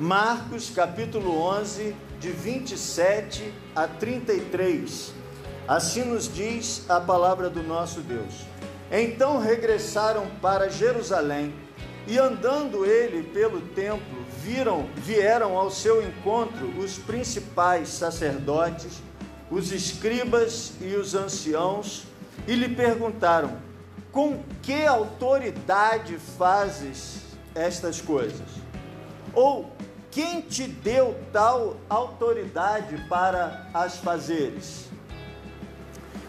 Marcos capítulo 11, de 27 a 33. Assim nos diz a palavra do nosso Deus. Então regressaram para Jerusalém e andando ele pelo templo, viram, vieram ao seu encontro os principais sacerdotes, os escribas e os anciãos e lhe perguntaram: Com que autoridade fazes estas coisas? Ou quem te deu tal autoridade para as fazeres?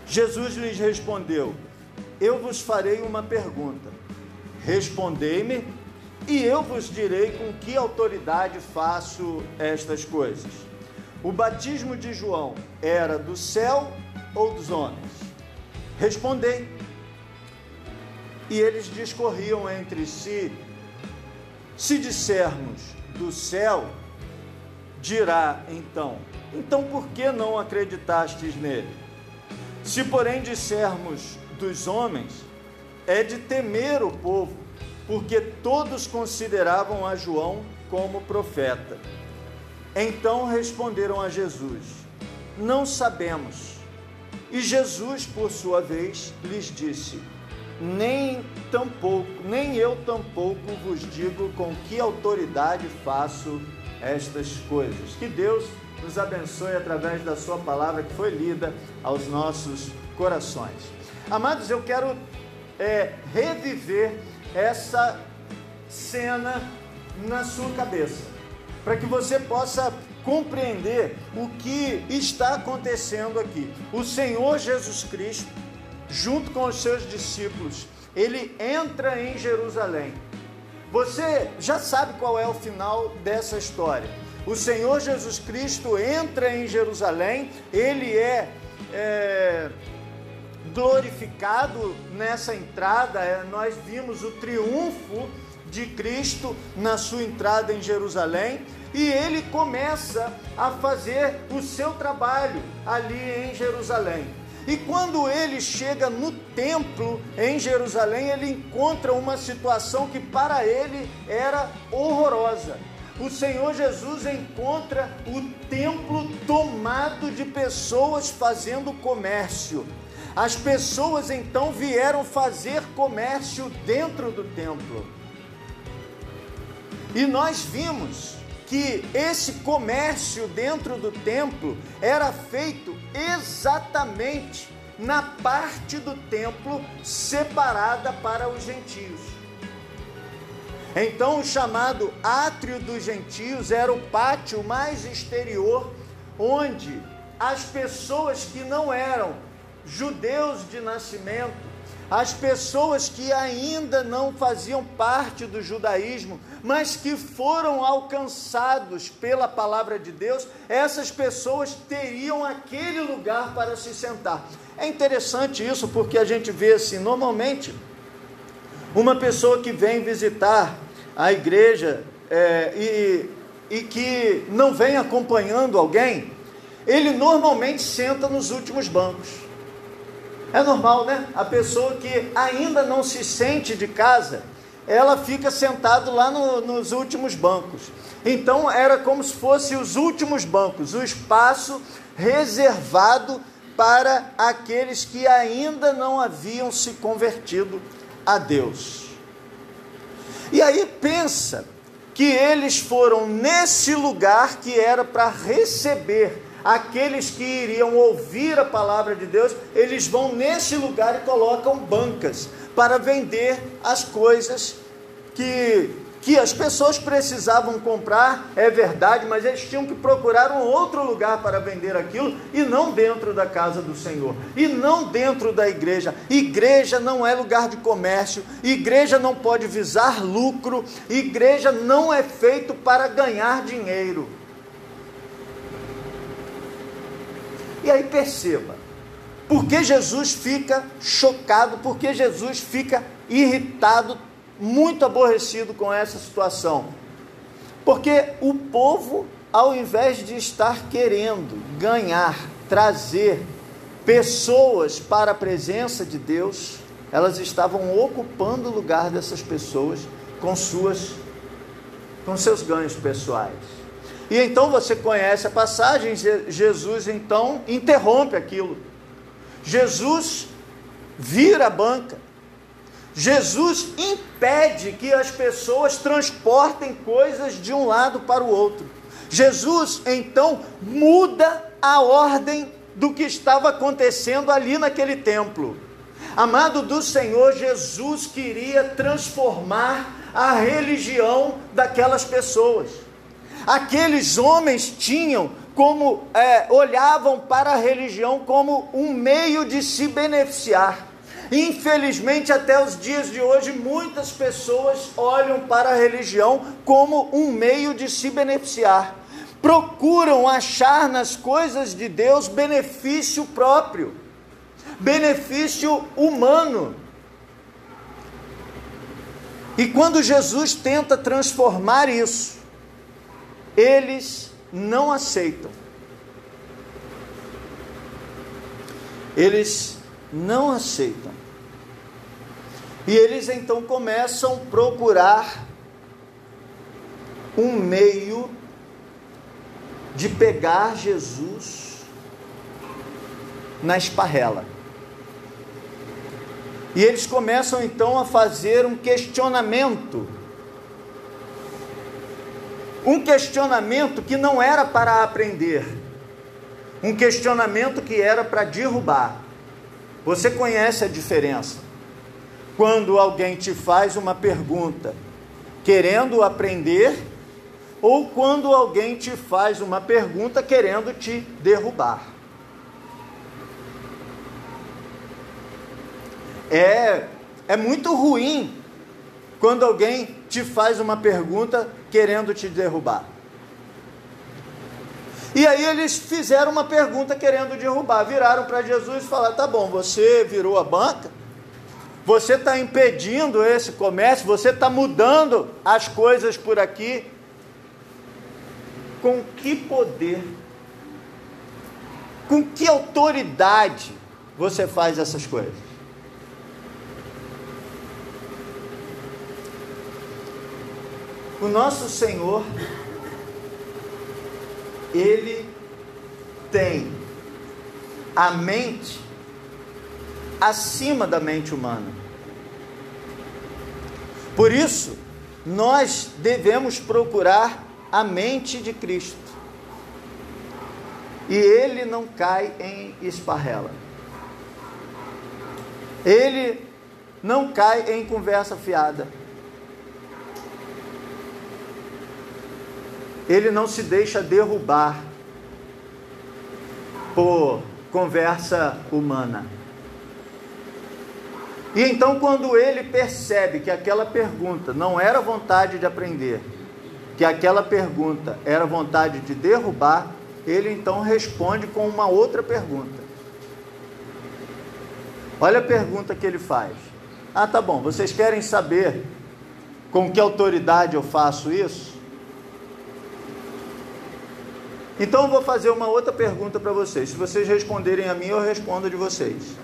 Jesus lhes respondeu: Eu vos farei uma pergunta. Respondei-me, e eu vos direi com que autoridade faço estas coisas. O batismo de João era do céu ou dos homens? Respondei. E eles discorriam entre si: Se dissermos do céu, dirá então: Então por que não acreditastes nele? Se, porém, dissermos dos homens, é de temer o povo, porque todos consideravam a João como profeta. Então responderam a Jesus: Não sabemos. E Jesus, por sua vez, lhes disse: Nem tampouco, nem eu tampouco vos digo com que autoridade faço estas coisas. Que Deus nos abençoe através da sua palavra que foi lida aos nossos corações. Amados, eu quero é, reviver essa cena na sua cabeça, para que você possa compreender o que está acontecendo aqui. O Senhor Jesus Cristo, junto com os seus discípulos, ele entra em Jerusalém. Você já sabe qual é o final dessa história. O Senhor Jesus Cristo entra em Jerusalém, ele é, é glorificado nessa entrada. É, nós vimos o triunfo de Cristo na sua entrada em Jerusalém e ele começa a fazer o seu trabalho ali em Jerusalém. E quando ele chega no templo em Jerusalém, ele encontra uma situação que para ele era horrorosa. O Senhor Jesus encontra o templo tomado de pessoas fazendo comércio. As pessoas então vieram fazer comércio dentro do templo. E nós vimos que esse comércio dentro do templo era feito exatamente na parte do templo separada para os gentios. Então, o chamado átrio dos gentios era o pátio mais exterior, onde as pessoas que não eram judeus de nascimento, as pessoas que ainda não faziam parte do judaísmo, mas que foram alcançados pela palavra de Deus, essas pessoas teriam aquele lugar para se sentar. É interessante isso porque a gente vê assim, normalmente, uma pessoa que vem visitar a igreja é, e, e que não vem acompanhando alguém, ele normalmente senta nos últimos bancos. É normal, né? A pessoa que ainda não se sente de casa, ela fica sentado lá no, nos últimos bancos. Então era como se fosse os últimos bancos, o espaço reservado para aqueles que ainda não haviam se convertido a Deus. E aí pensa que eles foram nesse lugar que era para receber aqueles que iriam ouvir a palavra de Deus, eles vão nesse lugar e colocam bancas para vender as coisas que, que as pessoas precisavam comprar, é verdade, mas eles tinham que procurar um outro lugar para vender aquilo e não dentro da casa do Senhor, e não dentro da igreja. Igreja não é lugar de comércio, igreja não pode visar lucro, igreja não é feito para ganhar dinheiro. E aí perceba, por que Jesus fica chocado, por que Jesus fica irritado, muito aborrecido com essa situação? Porque o povo, ao invés de estar querendo ganhar, trazer pessoas para a presença de Deus, elas estavam ocupando o lugar dessas pessoas com suas com seus ganhos pessoais. E então você conhece a passagem, Jesus então interrompe aquilo. Jesus vira a banca. Jesus impede que as pessoas transportem coisas de um lado para o outro. Jesus então muda a ordem do que estava acontecendo ali naquele templo. Amado do Senhor, Jesus queria transformar a religião daquelas pessoas. Aqueles homens tinham como é, olhavam para a religião como um meio de se beneficiar. Infelizmente, até os dias de hoje, muitas pessoas olham para a religião como um meio de se beneficiar. Procuram achar nas coisas de Deus benefício próprio, benefício humano. E quando Jesus tenta transformar isso, eles não aceitam. Eles não aceitam. E eles então começam a procurar um meio de pegar Jesus na esparrela. E eles começam então a fazer um questionamento. Um questionamento que não era para aprender, um questionamento que era para derrubar. Você conhece a diferença? Quando alguém te faz uma pergunta querendo aprender, ou quando alguém te faz uma pergunta querendo te derrubar. É, é muito ruim quando alguém te faz uma pergunta querendo te derrubar. E aí eles fizeram uma pergunta querendo derrubar, viraram para Jesus e falaram: tá bom, você virou a banca, você está impedindo esse comércio, você está mudando as coisas por aqui. Com que poder, com que autoridade você faz essas coisas? O nosso Senhor, Ele tem a mente acima da mente humana. Por isso, nós devemos procurar a mente de Cristo. E ele não cai em esparrela. Ele não cai em conversa fiada. Ele não se deixa derrubar por conversa humana. E então, quando ele percebe que aquela pergunta não era vontade de aprender, que aquela pergunta era vontade de derrubar, ele então responde com uma outra pergunta. Olha a pergunta que ele faz. Ah, tá bom, vocês querem saber com que autoridade eu faço isso? Então vou fazer uma outra pergunta para vocês. Se vocês responderem a mim, eu respondo de vocês.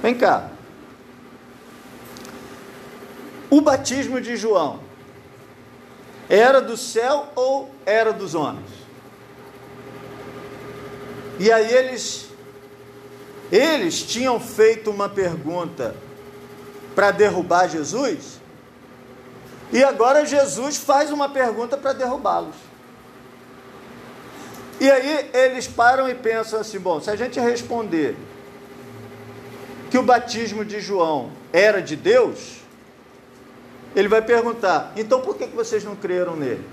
Vem cá. O batismo de João era do céu ou era dos homens? E aí eles eles tinham feito uma pergunta para derrubar Jesus e agora Jesus faz uma pergunta para derrubá-los. E aí eles param e pensam assim: bom, se a gente responder que o batismo de João era de Deus, ele vai perguntar: então por que, que vocês não creram nele?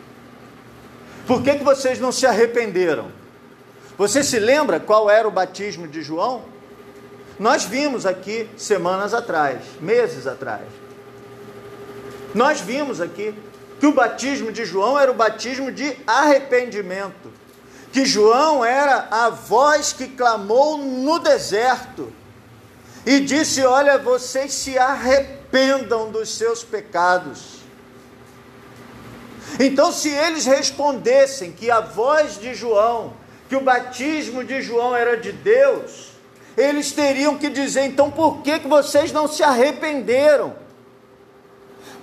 Por que, que vocês não se arrependeram? Você se lembra qual era o batismo de João? Nós vimos aqui semanas atrás, meses atrás. Nós vimos aqui que o batismo de João era o batismo de arrependimento, que João era a voz que clamou no deserto e disse: Olha, vocês se arrependam dos seus pecados. Então, se eles respondessem que a voz de João, que o batismo de João era de Deus, eles teriam que dizer: então por que, que vocês não se arrependeram?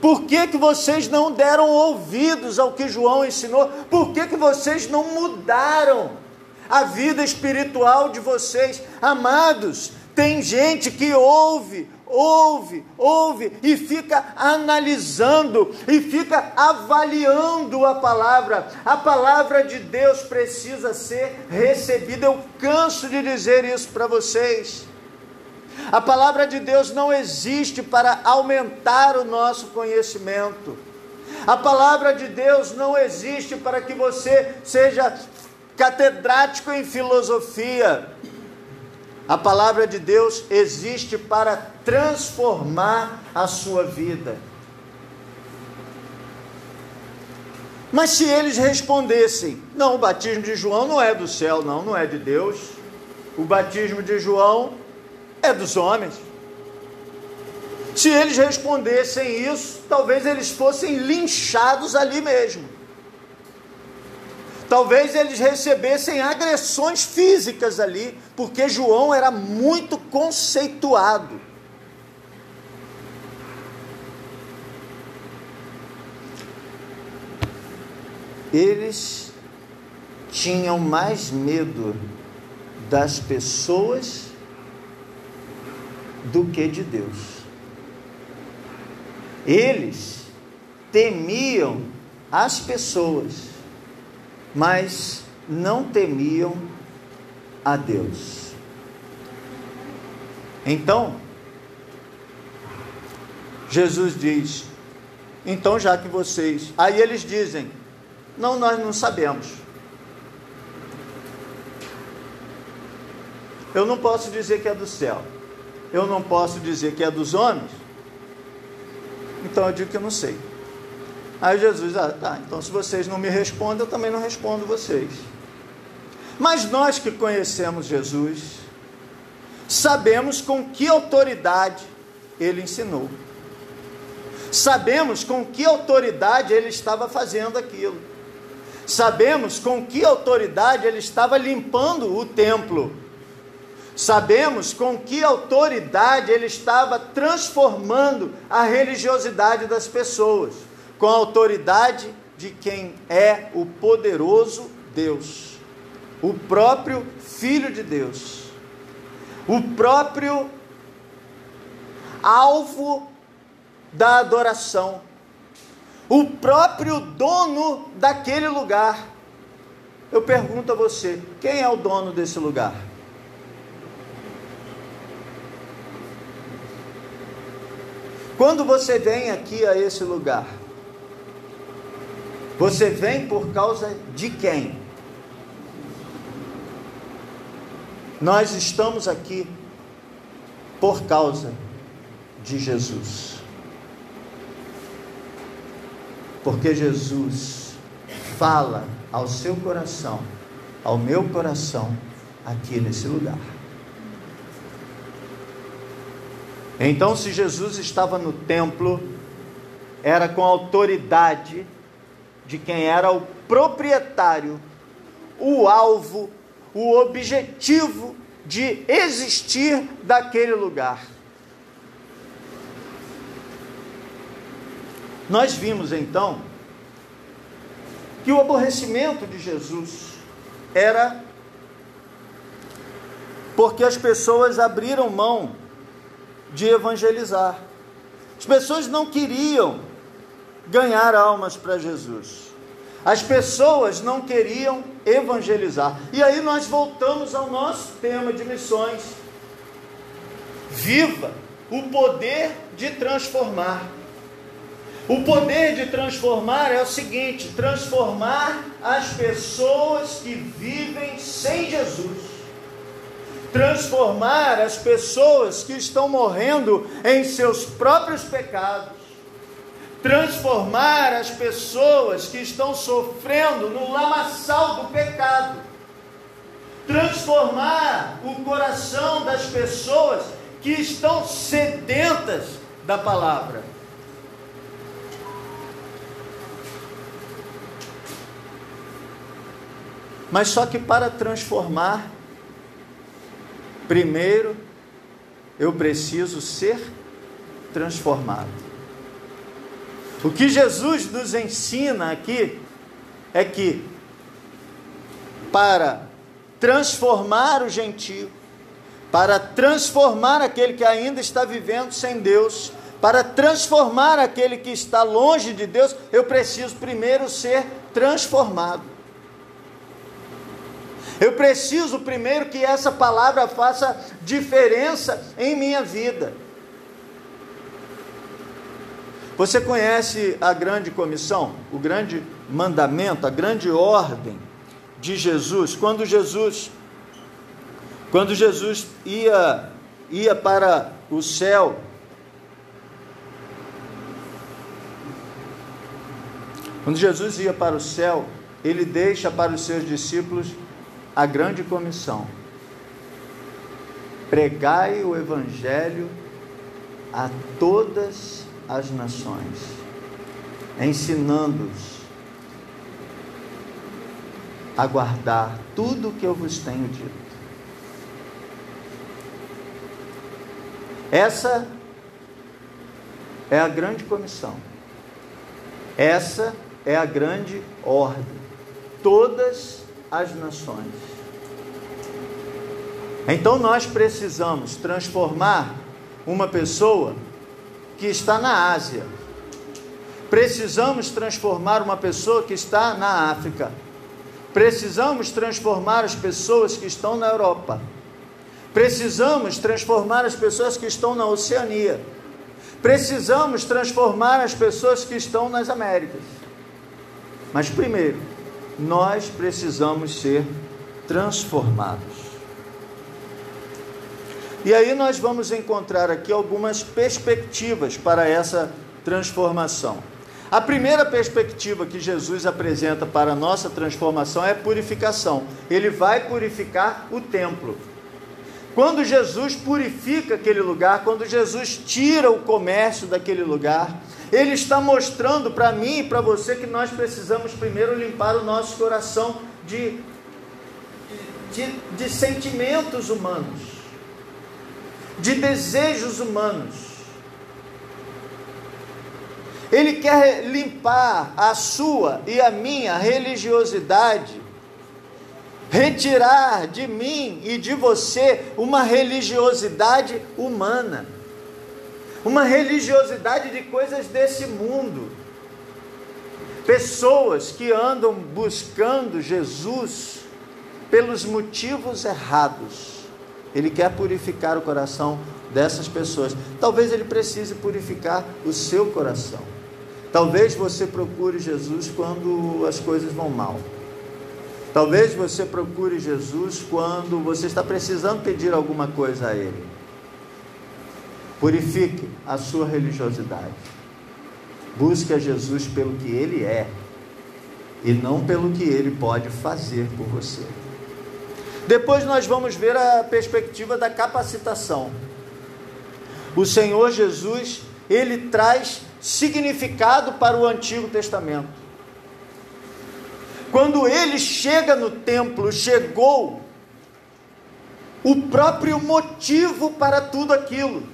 Por que, que vocês não deram ouvidos ao que João ensinou? Por que, que vocês não mudaram a vida espiritual de vocês? Amados, tem gente que ouve, ouve, ouve e fica analisando e fica avaliando a palavra. A palavra de Deus precisa ser recebida. Eu canso de dizer isso para vocês. A palavra de Deus não existe para aumentar o nosso conhecimento. A palavra de Deus não existe para que você seja catedrático em filosofia. A palavra de Deus existe para transformar a sua vida. Mas se eles respondessem: não, o batismo de João não é do céu, não, não é de Deus. O batismo de João é dos homens. Se eles respondessem isso, talvez eles fossem linchados ali mesmo. Talvez eles recebessem agressões físicas ali, porque João era muito conceituado. Eles tinham mais medo das pessoas do que de Deus. Eles temiam as pessoas, mas não temiam a Deus. Então, Jesus diz: então já que vocês. Aí eles dizem: não, nós não sabemos. Eu não posso dizer que é do céu eu não posso dizer que é dos homens, então eu digo que eu não sei. Aí Jesus, ah, tá, então se vocês não me respondem, eu também não respondo vocês. Mas nós que conhecemos Jesus, sabemos com que autoridade ele ensinou. Sabemos com que autoridade ele estava fazendo aquilo. Sabemos com que autoridade ele estava limpando o templo. Sabemos com que autoridade ele estava transformando a religiosidade das pessoas, com a autoridade de quem é o poderoso Deus, o próprio Filho de Deus, o próprio alvo da adoração, o próprio dono daquele lugar. Eu pergunto a você: quem é o dono desse lugar? Quando você vem aqui a esse lugar, você vem por causa de quem? Nós estamos aqui por causa de Jesus. Porque Jesus fala ao seu coração, ao meu coração, aqui nesse lugar. Então, se Jesus estava no templo, era com autoridade de quem era o proprietário, o alvo, o objetivo de existir daquele lugar. Nós vimos então que o aborrecimento de Jesus era porque as pessoas abriram mão de evangelizar. As pessoas não queriam ganhar almas para Jesus. As pessoas não queriam evangelizar. E aí nós voltamos ao nosso tema de missões. Viva o poder de transformar. O poder de transformar é o seguinte: transformar as pessoas que vivem sem Jesus transformar as pessoas que estão morrendo em seus próprios pecados, transformar as pessoas que estão sofrendo no lamaçal do pecado, transformar o coração das pessoas que estão sedentas da palavra. Mas só que para transformar Primeiro, eu preciso ser transformado. O que Jesus nos ensina aqui é que para transformar o gentio, para transformar aquele que ainda está vivendo sem Deus, para transformar aquele que está longe de Deus, eu preciso primeiro ser transformado. Eu preciso primeiro que essa palavra faça diferença em minha vida. Você conhece a grande comissão, o grande mandamento, a grande ordem de Jesus? Quando Jesus quando Jesus ia ia para o céu, quando Jesus ia para o céu, ele deixa para os seus discípulos a grande comissão: pregai o evangelho a todas as nações, ensinando-os a guardar tudo o que eu vos tenho dito. Essa é a grande comissão. Essa é a grande ordem. Todas as nações. Então nós precisamos transformar uma pessoa que está na Ásia. Precisamos transformar uma pessoa que está na África. Precisamos transformar as pessoas que estão na Europa. Precisamos transformar as pessoas que estão na Oceania. Precisamos transformar as pessoas que estão nas Américas. Mas primeiro, nós precisamos ser transformados. E aí nós vamos encontrar aqui algumas perspectivas para essa transformação. A primeira perspectiva que Jesus apresenta para a nossa transformação é purificação. Ele vai purificar o templo. Quando Jesus purifica aquele lugar, quando Jesus tira o comércio daquele lugar, ele está mostrando para mim e para você que nós precisamos primeiro limpar o nosso coração de, de, de sentimentos humanos, de desejos humanos. Ele quer limpar a sua e a minha religiosidade, retirar de mim e de você uma religiosidade humana uma religiosidade de coisas desse mundo. Pessoas que andam buscando Jesus pelos motivos errados. Ele quer purificar o coração dessas pessoas. Talvez ele precise purificar o seu coração. Talvez você procure Jesus quando as coisas vão mal. Talvez você procure Jesus quando você está precisando pedir alguma coisa a Ele. Purifique a sua religiosidade. Busque a Jesus pelo que Ele é e não pelo que Ele pode fazer por você. Depois nós vamos ver a perspectiva da capacitação. O Senhor Jesus, ele traz significado para o Antigo Testamento. Quando ele chega no templo, chegou o próprio motivo para tudo aquilo.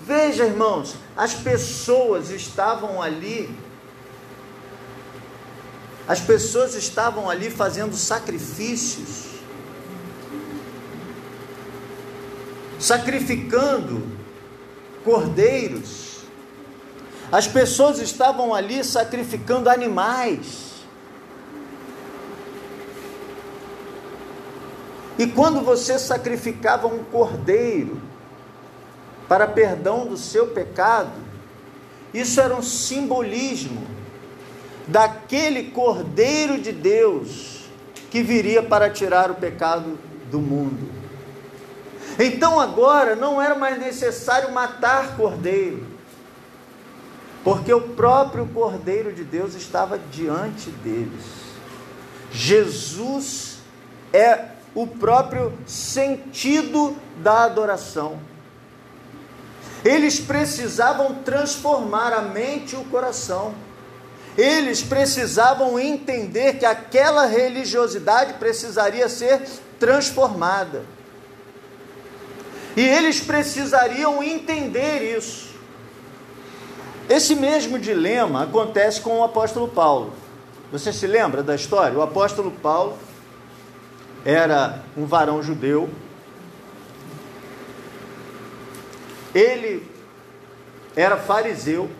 Veja, irmãos, as pessoas estavam ali, as pessoas estavam ali fazendo sacrifícios, sacrificando cordeiros, as pessoas estavam ali sacrificando animais. E quando você sacrificava um cordeiro, para perdão do seu pecado, isso era um simbolismo daquele Cordeiro de Deus que viria para tirar o pecado do mundo. Então agora não era mais necessário matar cordeiro, porque o próprio Cordeiro de Deus estava diante deles. Jesus é o próprio sentido da adoração. Eles precisavam transformar a mente e o coração. Eles precisavam entender que aquela religiosidade precisaria ser transformada. E eles precisariam entender isso. Esse mesmo dilema acontece com o apóstolo Paulo. Você se lembra da história? O apóstolo Paulo era um varão judeu. Ele era fariseu.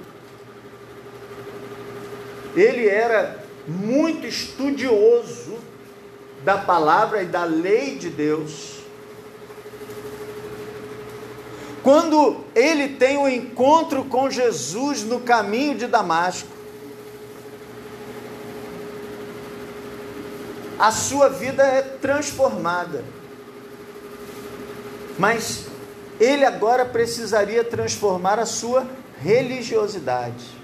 Ele era muito estudioso da palavra e da lei de Deus. Quando ele tem o um encontro com Jesus no caminho de Damasco, a sua vida é transformada. Mas ele agora precisaria transformar a sua religiosidade.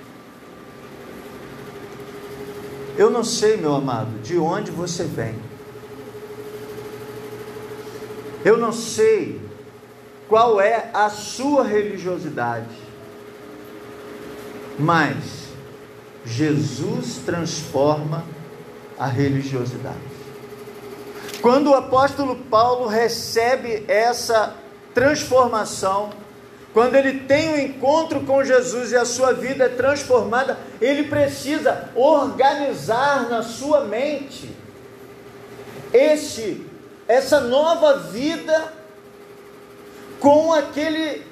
Eu não sei, meu amado, de onde você vem. Eu não sei qual é a sua religiosidade. Mas Jesus transforma a religiosidade. Quando o apóstolo Paulo recebe essa transformação, quando ele tem um encontro com Jesus e a sua vida é transformada, ele precisa organizar na sua mente esse essa nova vida com aquele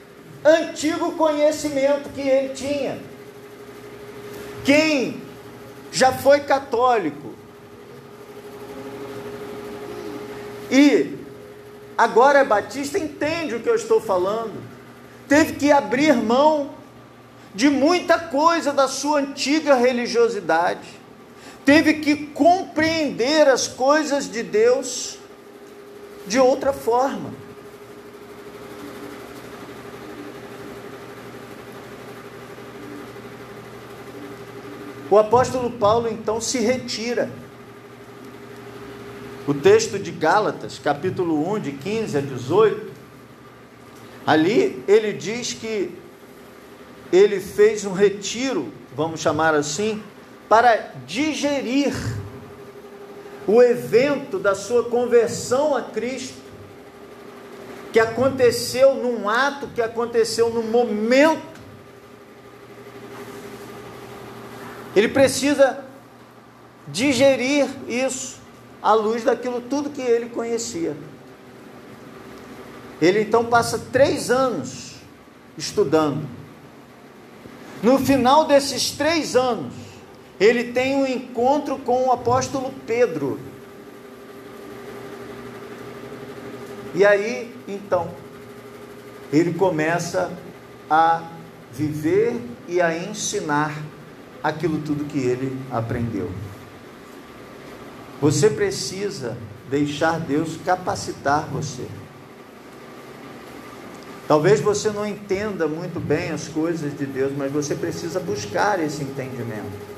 antigo conhecimento que ele tinha. Quem já foi católico e agora é batista entende o que eu estou falando. Teve que abrir mão de muita coisa da sua antiga religiosidade. Teve que compreender as coisas de Deus de outra forma. O apóstolo Paulo então se retira. O texto de Gálatas, capítulo 1, de 15 a 18, ali ele diz que ele fez um retiro, vamos chamar assim, para digerir o evento da sua conversão a Cristo, que aconteceu num ato, que aconteceu num momento. Ele precisa digerir isso à luz daquilo tudo que ele conhecia. Ele então passa três anos estudando. No final desses três anos, ele tem um encontro com o apóstolo Pedro. E aí, então, ele começa a viver e a ensinar aquilo tudo que ele aprendeu. Você precisa deixar Deus capacitar você. Talvez você não entenda muito bem as coisas de Deus, mas você precisa buscar esse entendimento.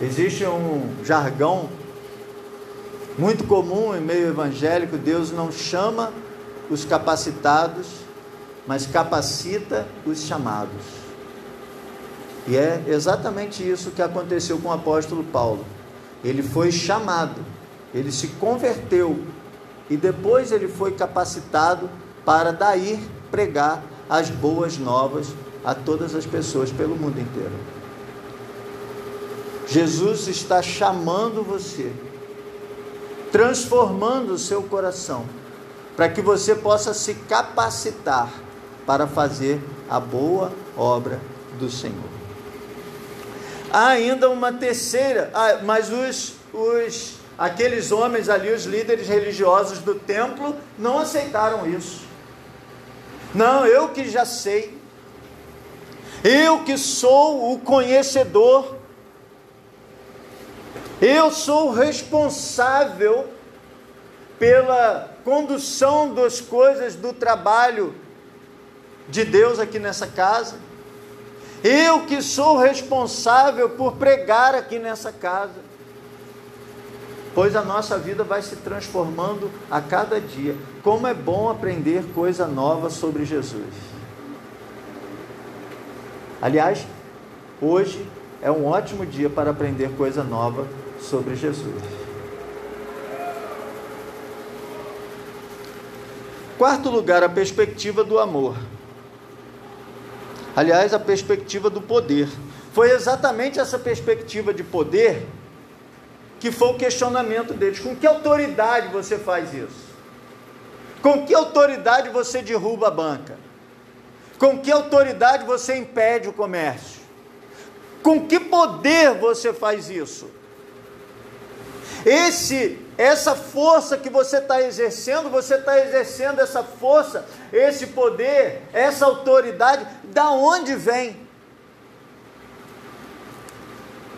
Existe um jargão muito comum em meio evangélico: Deus não chama os capacitados, mas capacita os chamados. E é exatamente isso que aconteceu com o apóstolo Paulo. Ele foi chamado, ele se converteu e depois ele foi capacitado para daí pregar as boas novas a todas as pessoas pelo mundo inteiro. Jesus está chamando você, transformando o seu coração, para que você possa se capacitar para fazer a boa obra do Senhor. Há ainda uma terceira, ah, mas os, os aqueles homens ali, os líderes religiosos do templo, não aceitaram isso. Não, eu que já sei, eu que sou o conhecedor, eu sou responsável pela condução das coisas do trabalho de Deus aqui nessa casa. Eu que sou responsável por pregar aqui nessa casa. Pois a nossa vida vai se transformando a cada dia. Como é bom aprender coisa nova sobre Jesus. Aliás, hoje é um ótimo dia para aprender coisa nova sobre Jesus. Quarto lugar, a perspectiva do amor. Aliás, a perspectiva do poder. Foi exatamente essa perspectiva de poder que foi o questionamento deles. Com que autoridade você faz isso? Com que autoridade você derruba a banca? Com que autoridade você impede o comércio? Com que poder você faz isso? Esse, essa força que você está exercendo, você está exercendo essa força, esse poder, essa autoridade, da onde vem?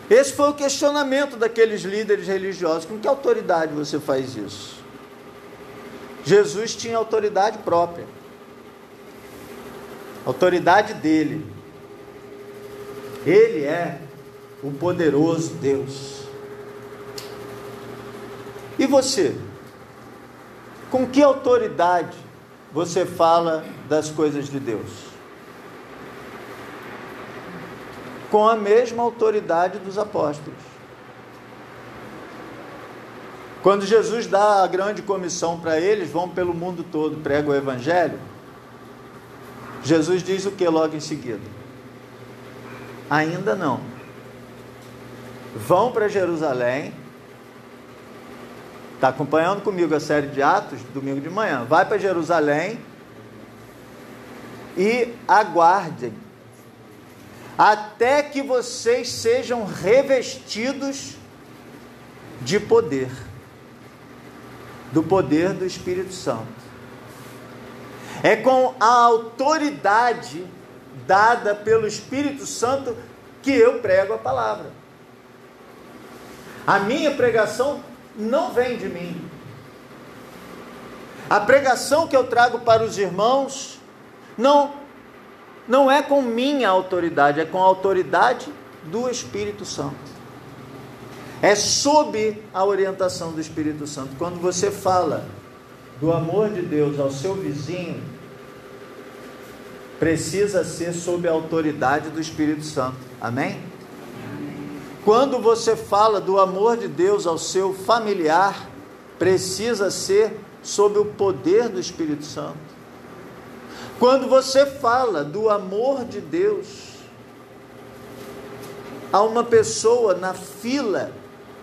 Esse foi o questionamento daqueles líderes religiosos. Com que autoridade você faz isso? Jesus tinha autoridade própria. Autoridade dele. Ele é o poderoso Deus. E você? Com que autoridade você fala das coisas de Deus? com a mesma autoridade dos apóstolos. Quando Jesus dá a grande comissão para eles, vão pelo mundo todo, pregam o evangelho. Jesus diz o que logo em seguida? Ainda não. Vão para Jerusalém. Está acompanhando comigo a série de Atos, domingo de manhã. Vai para Jerusalém e aguardem até que vocês sejam revestidos de poder, do poder do Espírito Santo. É com a autoridade dada pelo Espírito Santo que eu prego a palavra. A minha pregação não vem de mim. A pregação que eu trago para os irmãos não não é com minha autoridade, é com a autoridade do Espírito Santo. É sob a orientação do Espírito Santo. Quando você fala do amor de Deus ao seu vizinho, precisa ser sob a autoridade do Espírito Santo. Amém? Quando você fala do amor de Deus ao seu familiar, precisa ser sob o poder do Espírito Santo. Quando você fala do amor de Deus a uma pessoa na fila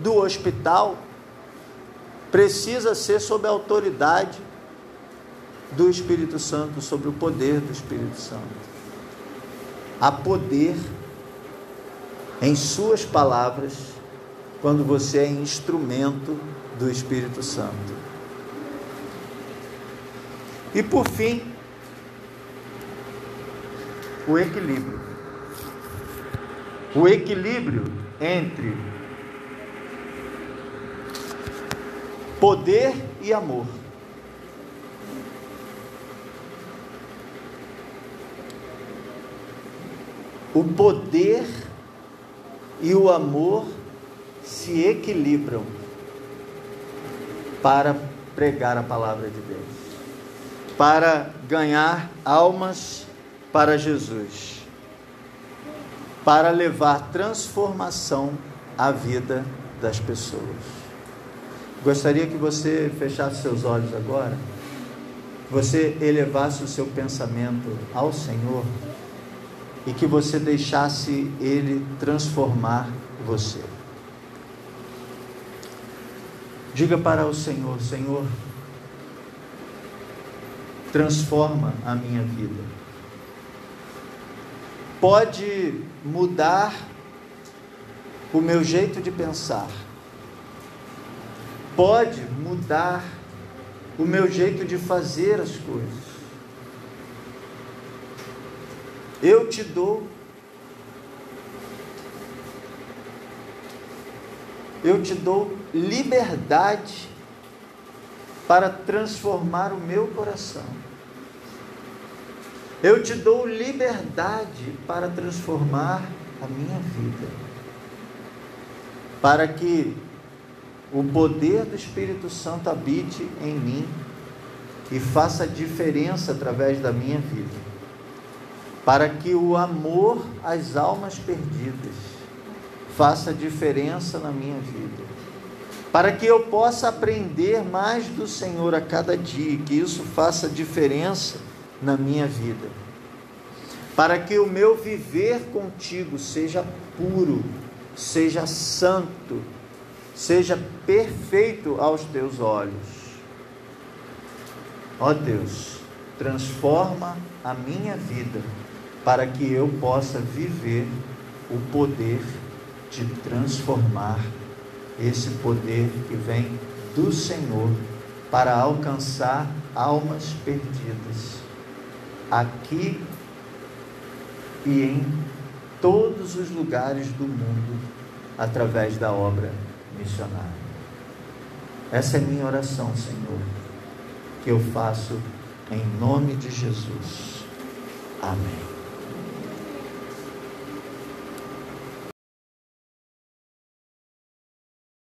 do hospital, precisa ser sob a autoridade do Espírito Santo, sobre o poder do Espírito Santo. Há poder em Suas palavras quando você é instrumento do Espírito Santo. E por fim, o equilíbrio. O equilíbrio entre poder e amor. O poder e o amor se equilibram para pregar a palavra de Deus, para ganhar almas para Jesus, para levar transformação à vida das pessoas. Gostaria que você fechasse seus olhos agora, você elevasse o seu pensamento ao Senhor e que você deixasse Ele transformar você. Diga para o Senhor: Senhor, transforma a minha vida pode mudar o meu jeito de pensar, pode mudar o meu jeito de fazer as coisas. Eu te dou, eu te dou liberdade para transformar o meu coração. Eu te dou liberdade para transformar a minha vida. Para que o poder do Espírito Santo habite em mim e faça diferença através da minha vida. Para que o amor às almas perdidas faça diferença na minha vida. Para que eu possa aprender mais do Senhor a cada dia, que isso faça diferença na minha vida. para que o meu viver contigo seja puro, seja santo, seja perfeito aos teus olhos. Ó Deus, transforma a minha vida para que eu possa viver o poder de transformar esse poder que vem do Senhor para alcançar almas perdidas aqui e em todos os lugares do mundo através da obra missionária. Essa é minha oração, Senhor, que eu faço em nome de Jesus. Amém.